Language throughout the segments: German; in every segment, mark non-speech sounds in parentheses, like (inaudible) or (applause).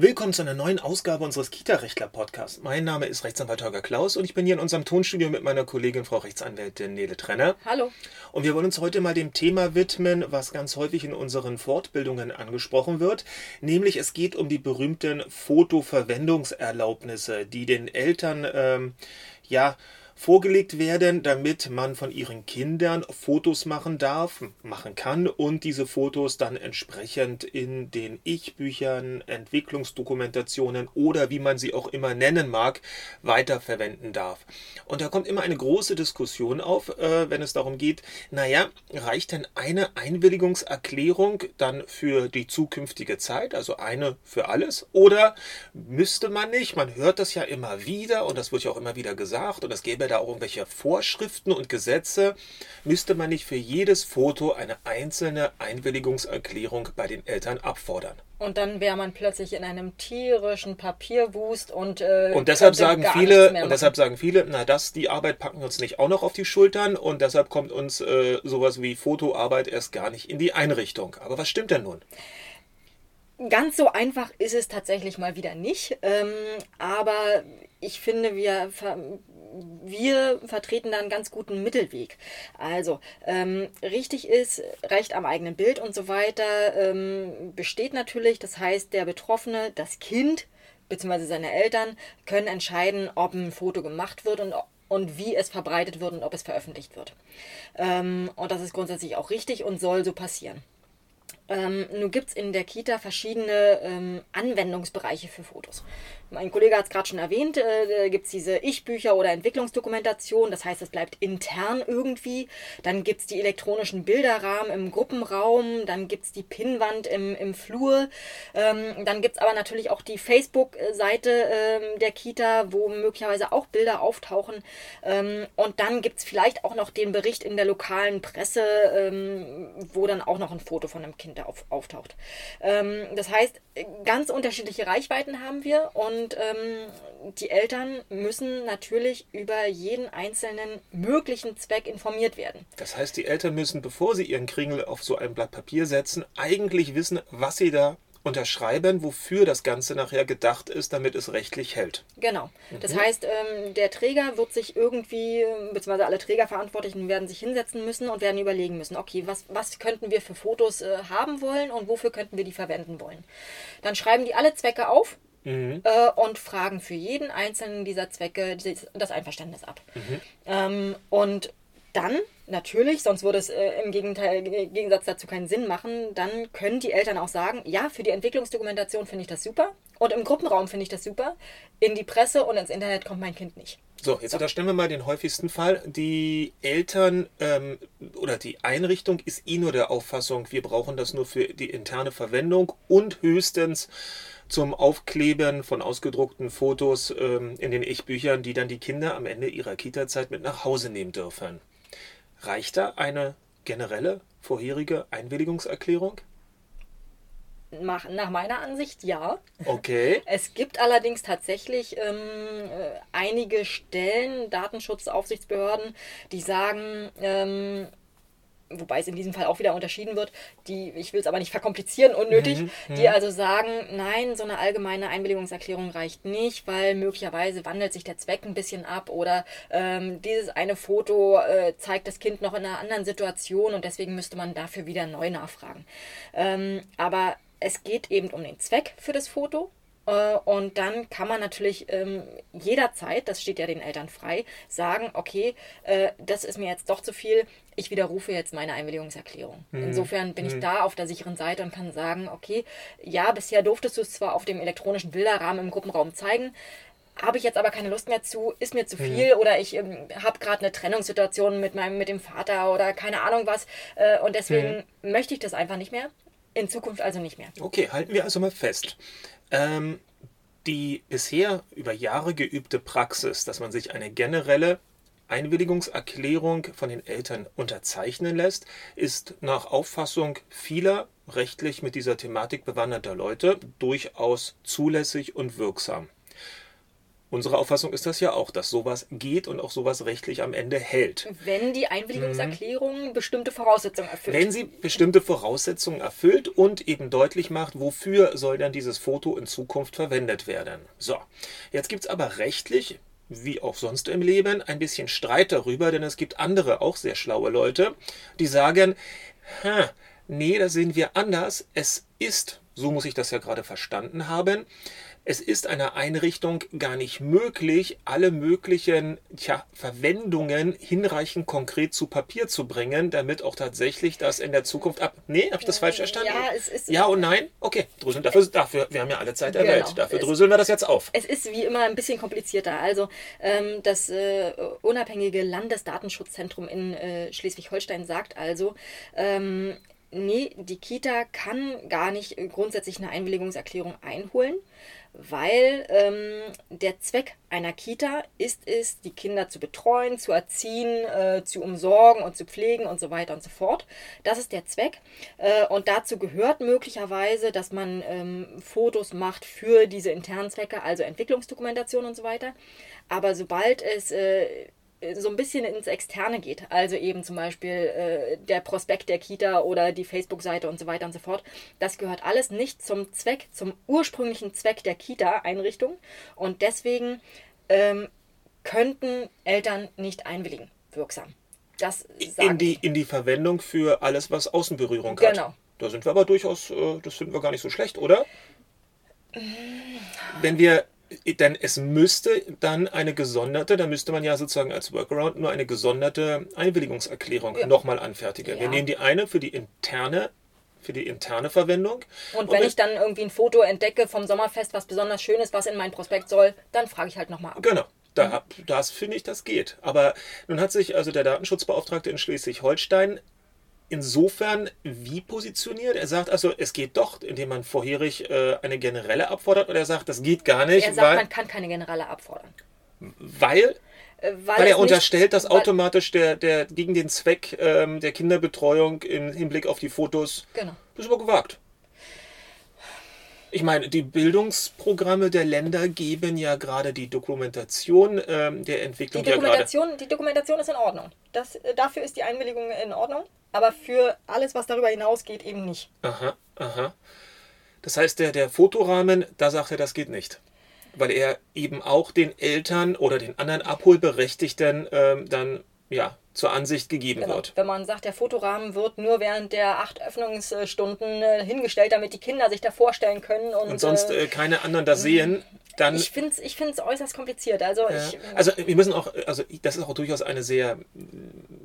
Willkommen zu einer neuen Ausgabe unseres Kita-Rechtler-Podcasts. Mein Name ist Rechtsanwalt Holger Klaus und ich bin hier in unserem Tonstudio mit meiner Kollegin Frau Rechtsanwältin Nele Trenner. Hallo. Und wir wollen uns heute mal dem Thema widmen, was ganz häufig in unseren Fortbildungen angesprochen wird, nämlich es geht um die berühmten Fotoverwendungserlaubnisse, die den Eltern ähm, ja vorgelegt werden, damit man von ihren Kindern Fotos machen darf, machen kann und diese Fotos dann entsprechend in den Ich-Büchern, Entwicklungsdokumentationen oder wie man sie auch immer nennen mag, weiterverwenden darf. Und da kommt immer eine große Diskussion auf, äh, wenn es darum geht, naja, reicht denn eine Einwilligungserklärung dann für die zukünftige Zeit, also eine für alles, oder müsste man nicht, man hört das ja immer wieder und das wird ja auch immer wieder gesagt und es gäbe da auch irgendwelche Vorschriften und Gesetze, müsste man nicht für jedes Foto eine einzelne Einwilligungserklärung bei den Eltern abfordern. Und dann wäre man plötzlich in einem tierischen Papierwust und äh, und deshalb sagen viele und deshalb sagen viele, na das die Arbeit packen wir uns nicht auch noch auf die Schultern und deshalb kommt uns äh, sowas wie Fotoarbeit erst gar nicht in die Einrichtung. Aber was stimmt denn nun? Ganz so einfach ist es tatsächlich mal wieder nicht. Ähm, aber ich finde, wir wir vertreten da einen ganz guten Mittelweg. Also, ähm, richtig ist, Recht am eigenen Bild und so weiter ähm, besteht natürlich. Das heißt, der Betroffene, das Kind bzw. seine Eltern können entscheiden, ob ein Foto gemacht wird und und wie es verbreitet wird und ob es veröffentlicht wird. Ähm, und das ist grundsätzlich auch richtig und soll so passieren. Ähm, nun gibt es in der Kita verschiedene ähm, Anwendungsbereiche für Fotos. Mein Kollege hat es gerade schon erwähnt, äh, gibt es diese Ich-Bücher oder Entwicklungsdokumentation, das heißt, es bleibt intern irgendwie. Dann gibt es die elektronischen Bilderrahmen im Gruppenraum, dann gibt es die Pinnwand im, im Flur. Ähm, dann gibt es aber natürlich auch die Facebook-Seite ähm, der Kita, wo möglicherweise auch Bilder auftauchen. Ähm, und dann gibt es vielleicht auch noch den Bericht in der lokalen Presse, ähm, wo dann auch noch ein Foto von einem Kind auf, auftaucht. Ähm, das heißt, ganz unterschiedliche Reichweiten haben wir und und ähm, die Eltern müssen natürlich über jeden einzelnen möglichen Zweck informiert werden. Das heißt, die Eltern müssen, bevor sie ihren Kringel auf so ein Blatt Papier setzen, eigentlich wissen, was sie da unterschreiben, wofür das Ganze nachher gedacht ist, damit es rechtlich hält. Genau. Das mhm. heißt, ähm, der Träger wird sich irgendwie, beziehungsweise alle Trägerverantwortlichen werden sich hinsetzen müssen und werden überlegen müssen, okay, was, was könnten wir für Fotos äh, haben wollen und wofür könnten wir die verwenden wollen. Dann schreiben die alle Zwecke auf mhm. äh, und fragen für jeden einzelnen dieser Zwecke das Einverständnis ab. Mhm. Ähm, und dann natürlich, sonst würde es äh, im Gegenteil, im Gegensatz dazu keinen Sinn machen, dann können die Eltern auch sagen, ja, für die Entwicklungsdokumentation finde ich das super und im Gruppenraum finde ich das super, in die Presse und ins Internet kommt mein Kind nicht. So, jetzt so. unterstellen wir mal den häufigsten Fall. Die Eltern ähm, oder die Einrichtung ist eh nur der Auffassung, wir brauchen das nur für die interne Verwendung und höchstens zum Aufkleben von ausgedruckten Fotos ähm, in den Ich-Büchern, die dann die Kinder am Ende ihrer Kita-Zeit mit nach Hause nehmen dürfen. Reicht da eine generelle vorherige Einwilligungserklärung? Nach meiner Ansicht ja. Okay. (laughs) Es gibt allerdings tatsächlich ähm, äh, einige Stellen, Datenschutzaufsichtsbehörden, die sagen, ähm, wobei es in diesem Fall auch wieder unterschieden wird, die, ich will es aber nicht verkomplizieren, unnötig, mhm, die mhm. also sagen, nein, so eine allgemeine Einwilligungserklärung reicht nicht, weil möglicherweise wandelt sich der Zweck ein bisschen ab oder ähm, dieses eine Foto äh, zeigt das Kind noch in einer anderen Situation und deswegen müsste man dafür wieder neu nachfragen. Ähm, aber es geht eben um den Zweck für das Foto und dann kann man natürlich ähm, jederzeit, das steht ja den Eltern frei, sagen, okay, äh, das ist mir jetzt doch zu viel, ich widerrufe jetzt meine Einwilligungserklärung. Mhm. Insofern bin mhm. ich da auf der sicheren Seite und kann sagen, okay, ja, bisher durftest du es zwar auf dem elektronischen Bilderrahmen im Gruppenraum zeigen, habe ich jetzt aber keine Lust mehr zu, ist mir zu mhm. viel mhm. oder ich ähm, habe gerade eine Trennungssituation mit meinem mit dem Vater oder keine Ahnung was äh, und deswegen mhm. möchte ich das einfach nicht mehr. In Zukunft also nicht mehr. Okay, halten wir also mal fest. Ähm, die bisher über Jahre geübte Praxis, dass man sich eine generelle Einwilligungserklärung von den Eltern unterzeichnen lässt, ist nach Auffassung vieler rechtlich mit dieser Thematik bewanderter Leute durchaus zulässig und wirksam. Unsere Auffassung ist das ja auch, dass sowas geht und auch sowas rechtlich am Ende hält. Wenn die Einwilligungserklärung mhm. bestimmte Voraussetzungen erfüllt. Wenn sie bestimmte Voraussetzungen erfüllt und eben deutlich macht, wofür soll dann dieses Foto in Zukunft verwendet werden. So, jetzt gibt es aber rechtlich, wie auch sonst im Leben, ein bisschen Streit darüber, denn es gibt andere, auch sehr schlaue Leute, die sagen, nee, da sehen wir anders. Es ist, so muss ich das ja gerade verstanden haben, es ist einer Einrichtung gar nicht möglich, alle möglichen tja, Verwendungen hinreichend konkret zu Papier zu bringen, damit auch tatsächlich das in der Zukunft ab. Nee, habe ich das falsch verstanden? Ja, es ist. Ja und nein? Okay, dröseln. Dafür, dafür, wir haben ja alle Zeit der genau. Welt. Dafür dröseln wir das jetzt auf. Es ist wie immer ein bisschen komplizierter. Also, ähm, das äh, unabhängige Landesdatenschutzzentrum in äh, Schleswig-Holstein sagt also, ähm, nee, die Kita kann gar nicht grundsätzlich eine Einwilligungserklärung einholen weil ähm, der Zweck einer Kita ist es, die Kinder zu betreuen, zu erziehen, äh, zu umsorgen und zu pflegen und so weiter und so fort. Das ist der Zweck. Äh, und dazu gehört möglicherweise, dass man ähm, Fotos macht für diese internen Zwecke, also Entwicklungsdokumentation und so weiter. Aber sobald es äh, so ein bisschen ins Externe geht. Also eben zum Beispiel äh, der Prospekt der Kita oder die Facebook-Seite und so weiter und so fort. Das gehört alles nicht zum Zweck, zum ursprünglichen Zweck der Kita-Einrichtung. Und deswegen ähm, könnten Eltern nicht einwilligen, wirksam. Das in, die, in die Verwendung für alles, was Außenberührung hat. Genau. Da sind wir aber durchaus, äh, das finden wir gar nicht so schlecht, oder? Wenn wir denn es müsste dann eine gesonderte, da müsste man ja sozusagen als Workaround nur eine gesonderte Einwilligungserklärung ja. nochmal anfertigen. Ja. Wir nehmen die eine für die interne für die interne Verwendung. Und wenn und ich dann irgendwie ein Foto entdecke vom Sommerfest, was besonders schön ist, was in mein Prospekt soll, dann frage ich halt nochmal ab. Genau. Da, mhm. Das finde ich, das geht. Aber nun hat sich also der Datenschutzbeauftragte in Schleswig-Holstein insofern wie positioniert? Er sagt also, es geht doch, indem man vorherig äh, eine generelle abfordert, oder er sagt, das geht gar nicht. Er sagt, weil, man kann keine generelle abfordern. Weil? Äh, weil, weil er unterstellt, dass automatisch der, der gegen den Zweck ähm, der Kinderbetreuung im Hinblick auf die Fotos. Genau. Das ist aber gewagt. Ich meine, die Bildungsprogramme der Länder geben ja gerade die Dokumentation ähm, der Entwicklung. Die Dokumentation, ja die Dokumentation ist in Ordnung. Das, äh, dafür ist die Einwilligung in Ordnung aber für alles, was darüber hinausgeht, eben nicht. Aha, aha. Das heißt, der, der Fotorahmen, da sagt er, das geht nicht. Weil er eben auch den Eltern oder den anderen Abholberechtigten ähm, dann ja, zur Ansicht gegeben genau. wird. Wenn man sagt, der Fotorahmen wird nur während der acht Öffnungsstunden äh, hingestellt, damit die Kinder sich da vorstellen können. Und, und sonst äh, äh keine anderen da sehen, dann. Ich finde es ich find's äußerst kompliziert. Also, ja. ich, also wir müssen auch, also das ist auch durchaus eine sehr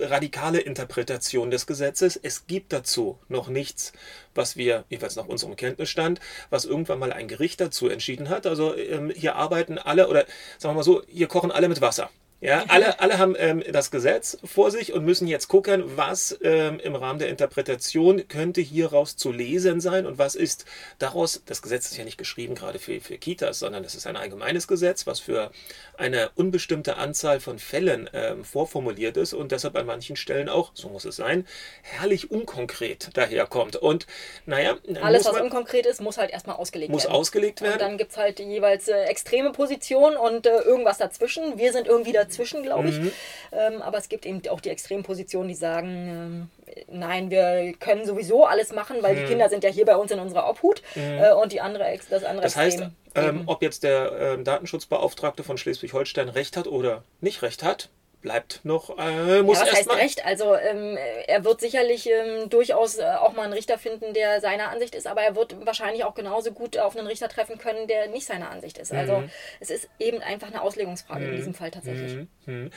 radikale Interpretation des Gesetzes. Es gibt dazu noch nichts, was wir, jedenfalls nach unserem Kenntnisstand, was irgendwann mal ein Gericht dazu entschieden hat. Also ähm, hier arbeiten alle, oder sagen wir mal so, hier kochen alle mit Wasser. Ja, alle, alle haben ähm, das Gesetz vor sich und müssen jetzt gucken, was ähm, im Rahmen der Interpretation könnte hieraus zu lesen sein und was ist daraus, das Gesetz ist ja nicht geschrieben gerade für, für Kitas, sondern es ist ein allgemeines Gesetz, was für eine unbestimmte Anzahl von Fällen ähm, vorformuliert ist und deshalb an manchen Stellen auch, so muss es sein, herrlich unkonkret daherkommt. Und naja, alles, was unkonkret ist, muss halt erstmal ausgelegt muss werden. Muss ausgelegt werden. Und dann gibt es halt jeweils äh, extreme Positionen und äh, irgendwas dazwischen. Wir sind irgendwie dazwischen dazwischen, glaube ich. Mhm. Ähm, aber es gibt eben auch die Extrempositionen, die sagen, äh, nein, wir können sowieso alles machen, weil mhm. die Kinder sind ja hier bei uns in unserer Obhut mhm. äh, und die andere, das andere Das heißt, ähm, ob jetzt der äh, Datenschutzbeauftragte von Schleswig-Holstein recht hat oder nicht recht hat, bleibt noch, äh, muss ja, was heißt mal... recht? Also ähm, er wird sicherlich ähm, durchaus äh, auch mal einen Richter finden, der seiner Ansicht ist, aber er wird wahrscheinlich auch genauso gut auf einen Richter treffen können, der nicht seiner Ansicht ist. Also mhm. es ist eben einfach eine Auslegungsfrage mhm. in diesem Fall tatsächlich. Mhm. mhm.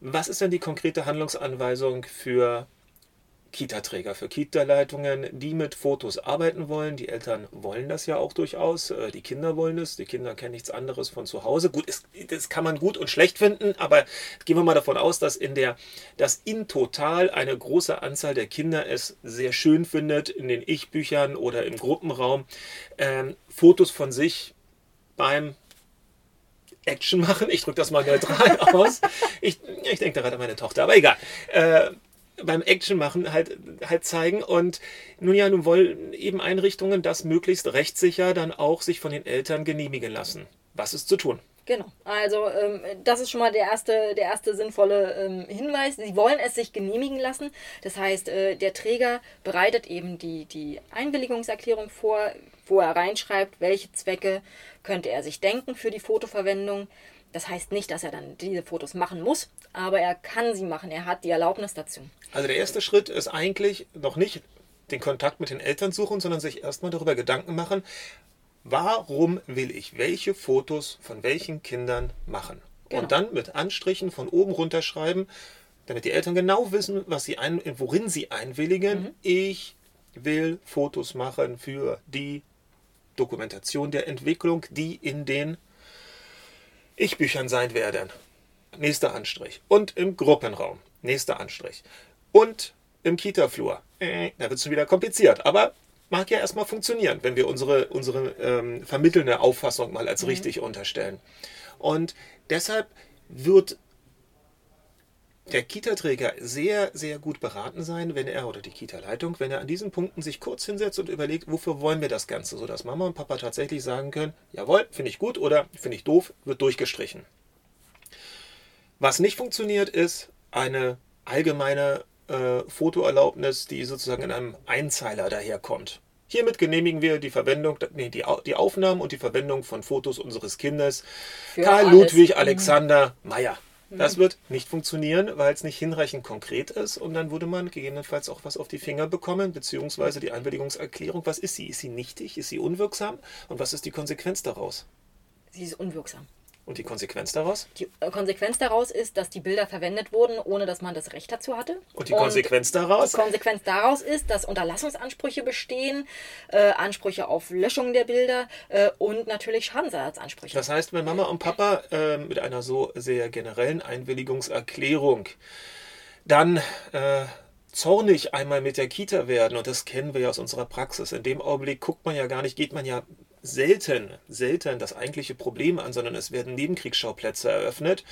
Was ist denn die konkrete Handlungsanweisung für Kita-Träger, für Kita-Leitungen, die mit Fotos arbeiten wollen. Die Eltern wollen das ja auch durchaus. Äh, die Kinder wollen es. Die Kinder kennen nichts anderes von zu Hause. Gut, das kann man gut und schlecht finden, aber gehen wir mal davon aus, dass in der, dass in total eine große Anzahl der Kinder es sehr schön findet, in den Ich-Büchern oder im Gruppenraum ähm, Fotos von sich beim Action machen. Ich drücke das mal neutral (laughs) aus. Ich, ich denke gerade an meine Tochter, aber egal. Äh, beim Action machen halt, halt zeigen. Und nun ja, nun wollen eben Einrichtungen das möglichst rechtssicher dann auch sich von den Eltern genehmigen lassen. Was ist zu tun? Genau. Also ähm, das ist schon mal der erste, der erste sinnvolle ähm, Hinweis. Sie wollen es sich genehmigen lassen. Das heißt, äh, der Träger bereitet eben die, die Einwilligungserklärung vor, wo er reinschreibt, welche Zwecke könnte er sich denken für die Fotoverwendung. Das heißt nicht, dass er dann diese Fotos machen muss, aber er kann sie machen. Er hat die Erlaubnis dazu. Also der erste Schritt ist eigentlich noch nicht den Kontakt mit den Eltern suchen, sondern sich erstmal darüber Gedanken machen, warum will ich welche Fotos von welchen Kindern machen. Genau. Und dann mit Anstrichen von oben runter schreiben, damit die Eltern genau wissen, was sie ein, worin sie einwilligen. Ich will Fotos machen für die Dokumentation der Entwicklung, die in den Ich-Büchern sein werden. Nächster Anstrich. Und im Gruppenraum. Nächster Anstrich. Und im Kita-Flur. Äh, da wird es schon wieder kompliziert. Aber mag ja erstmal funktionieren, wenn wir unsere, unsere ähm, vermittelnde Auffassung mal als richtig unterstellen. Und deshalb wird der Kita-Träger sehr, sehr gut beraten sein, wenn er, oder die Kita-Leitung, wenn er an diesen Punkten sich kurz hinsetzt und überlegt, wofür wollen wir das Ganze, sodass Mama und Papa tatsächlich sagen können, jawohl, finde ich gut oder finde ich doof, wird durchgestrichen. Was nicht funktioniert, ist eine allgemeine äh, Fotoerlaubnis, die sozusagen in einem Einzeiler daherkommt. Hiermit genehmigen wir die Verwendung, nee, die, die Aufnahmen und die Verwendung von Fotos unseres Kindes. Für Karl alles. Ludwig Alexander Meyer. Das wird nicht funktionieren, weil es nicht hinreichend konkret ist und dann würde man gegebenenfalls auch was auf die Finger bekommen, beziehungsweise die Einwilligungserklärung. Was ist sie? Ist sie nichtig? Ist sie unwirksam? Und was ist die Konsequenz daraus? Sie ist unwirksam. Und die Konsequenz daraus? Die äh, Konsequenz daraus ist, dass die Bilder verwendet wurden, ohne dass man das Recht dazu hatte. Und die Konsequenz daraus? Die Konsequenz daraus ist, dass Unterlassungsansprüche bestehen, äh, Ansprüche auf Löschung der Bilder äh, und natürlich Schadensersatzansprüche. Das heißt, wenn Mama und Papa äh, mit einer so sehr generellen Einwilligungserklärung dann äh, zornig einmal mit der Kita werden, und das kennen wir ja aus unserer Praxis, in dem Augenblick guckt man ja gar nicht, geht man ja selten, selten das eigentliche Problem an, sondern es werden Nebenkriegsschauplätze eröffnet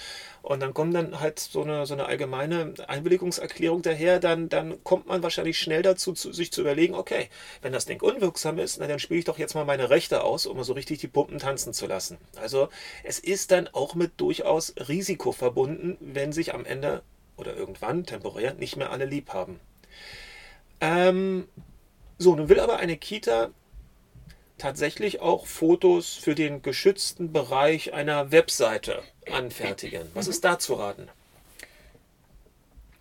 und dann kommt dann halt so eine, so eine allgemeine Einwilligungserklärung daher, dann, dann kommt man wahrscheinlich schnell dazu, zu, sich zu überlegen, okay, wenn das Ding unwirksam ist, na, dann spiele ich doch jetzt mal meine Rechte aus, um so richtig die Pumpen tanzen zu lassen. Also es ist dann auch mit durchaus Risiko verbunden, wenn sich am Ende oder irgendwann temporär nicht mehr alle lieb haben. Ähm, so, nun will aber eine Kita tatsächlich auch Fotos für den geschützten Bereich einer Webseite anfertigen. Was ist da zu raten?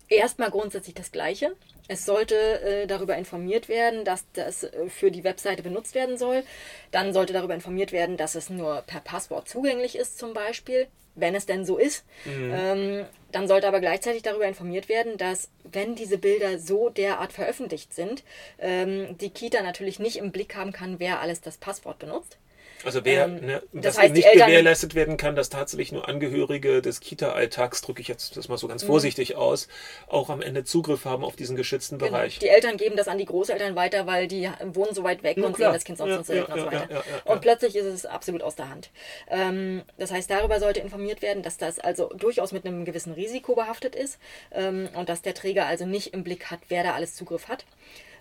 Erstmal grundsätzlich das Gleiche. Es sollte äh, darüber informiert werden, dass das äh, für die Webseite benutzt werden soll. Dann sollte darüber informiert werden, dass es nur per Passwort zugänglich ist, zum Beispiel, wenn es denn so ist. Ähm, dann sollte aber gleichzeitig darüber informiert werden, dass wenn diese Bilder so derart veröffentlicht sind, ähm, die Kita natürlich nicht im Blick haben kann, wer alles das Passwort benutzt. Also wer, Ähm, ne, das dass heißt, nicht gewährleistet werden kann, dass tatsächlich nur Angehörige des Kita-Alltags, drücke ich jetzt das mal so Mhm. ganz vorsichtig aus, auch am Ende Zugriff haben auf diesen geschützten Genau. Bereich. Die Eltern geben das an die Großeltern weiter, weil die wohnen so weit weg Na und klar. sehen das Kind sonst Ja, nicht selten ja, und so weiter. ja, ja. Und plötzlich ist es absolut aus der Hand. Ähm, das heißt, darüber sollte informiert werden, dass das also durchaus mit einem gewissen Risiko behaftet ist ähm, und dass der Träger also nicht im Blick hat, wer da alles Zugriff hat.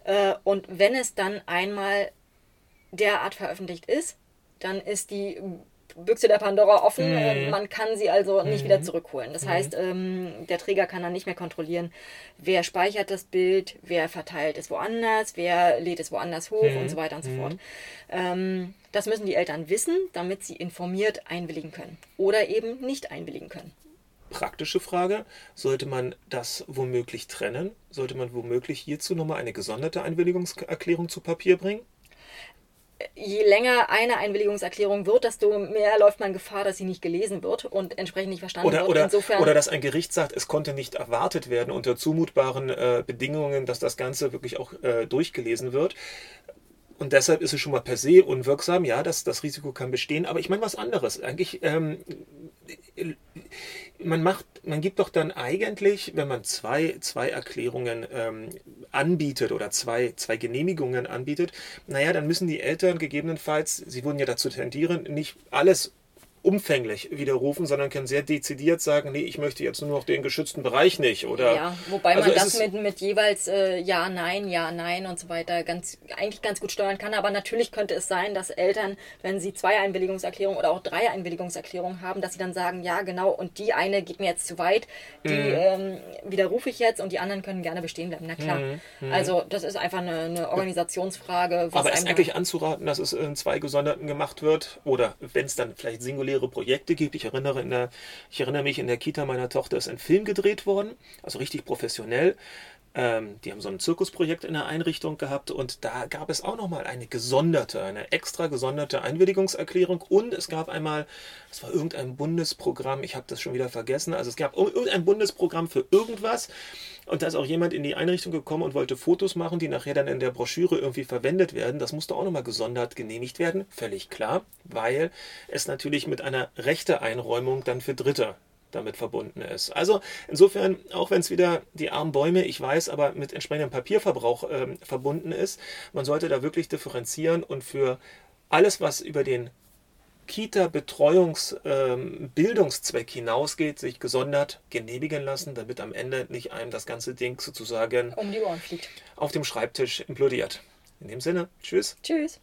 Äh, und wenn es dann einmal derart veröffentlicht ist, dann ist die Büchse der Pandora offen. Mhm. Äh, Man kann sie also nicht wieder zurückholen. Das heißt, ähm, der Träger kann dann nicht mehr kontrollieren, wer speichert das Bild, wer verteilt es woanders, wer lädt es woanders hoch Mhm. und so weiter und so fort. Ähm, das müssen die Eltern wissen, damit sie informiert einwilligen können oder eben nicht einwilligen können. Praktische Frage, sollte man das womöglich trennen? Sollte man womöglich hierzu nochmal eine gesonderte Einwilligungserklärung zu Papier bringen? Je länger eine Einwilligungserklärung wird, desto mehr läuft man Gefahr, dass sie nicht gelesen wird und entsprechend nicht verstanden Oder, wird. oder, Insofern oder dass ein Gericht sagt, es konnte nicht erwartet werden unter zumutbaren äh, Bedingungen, dass das Ganze wirklich auch äh, durchgelesen wird. Und deshalb ist es schon mal per se unwirksam. Ja, das, das Risiko kann bestehen. Aber ich meine was anderes. Eigentlich, ähm, man macht, man gibt doch dann eigentlich, wenn man zwei, zwei Erklärungen ähm, anbietet oder zwei, zwei Genehmigungen anbietet, naja, dann müssen die Eltern gegebenenfalls, sie würden ja dazu tendieren, nicht alles umfänglich widerrufen, sondern können sehr dezidiert sagen, nee, ich möchte jetzt nur noch den geschützten Bereich nicht. Oder, ja, wobei also man das mit, mit jeweils äh, Ja, Nein, Ja, Nein und so weiter ganz, eigentlich ganz gut steuern kann. Aber natürlich könnte es sein, dass Eltern, wenn sie zwei Einwilligungserklärungen oder auch drei Einwilligungserklärungen haben, dass sie dann sagen, ja, genau, und die eine geht mir jetzt zu weit, die mhm. ähm, widerrufe ich jetzt und die anderen können gerne bestehen bleiben. Na klar. Mhm. mhm. Also das ist einfach eine, eine Organisationsfrage. Aber ist eigentlich anzuraten, dass es in zwei Gesonderten gemacht wird oder wenn es dann vielleicht singuläre Projekte gibt. Ich erinnere, in der, ich erinnere mich, in der Kita meiner Tochter ist ein Film gedreht worden, also richtig professionell. Ähm, die haben so ein Zirkusprojekt in der Einrichtung gehabt und da gab es auch nochmal eine gesonderte, eine extra gesonderte Einwilligungserklärung und es gab einmal, es war irgendein Bundesprogramm, ich habe das schon wieder vergessen, also es gab irgendein Bundesprogramm für irgendwas und da ist auch jemand in die Einrichtung gekommen und wollte Fotos machen, die nachher dann in der Broschüre irgendwie verwendet werden. Das musste auch nochmal gesondert genehmigt werden, völlig klar, weil es natürlich mit einer Rechteeinräumung dann für Dritte damit verbunden ist. Also insofern, auch wenn es wieder die armen Bäume, ich weiß, aber mit entsprechendem Papierverbrauch äh, verbunden ist, man sollte da wirklich differenzieren und für alles, was über den Kita-Betreuungs-Bildungszweck ähm, hinausgeht, sich gesondert genehmigen lassen, damit am Ende nicht einem das ganze Ding sozusagen um die Ohren fliegt. auf dem Schreibtisch implodiert. In dem Sinne, tschüss. Tschüss.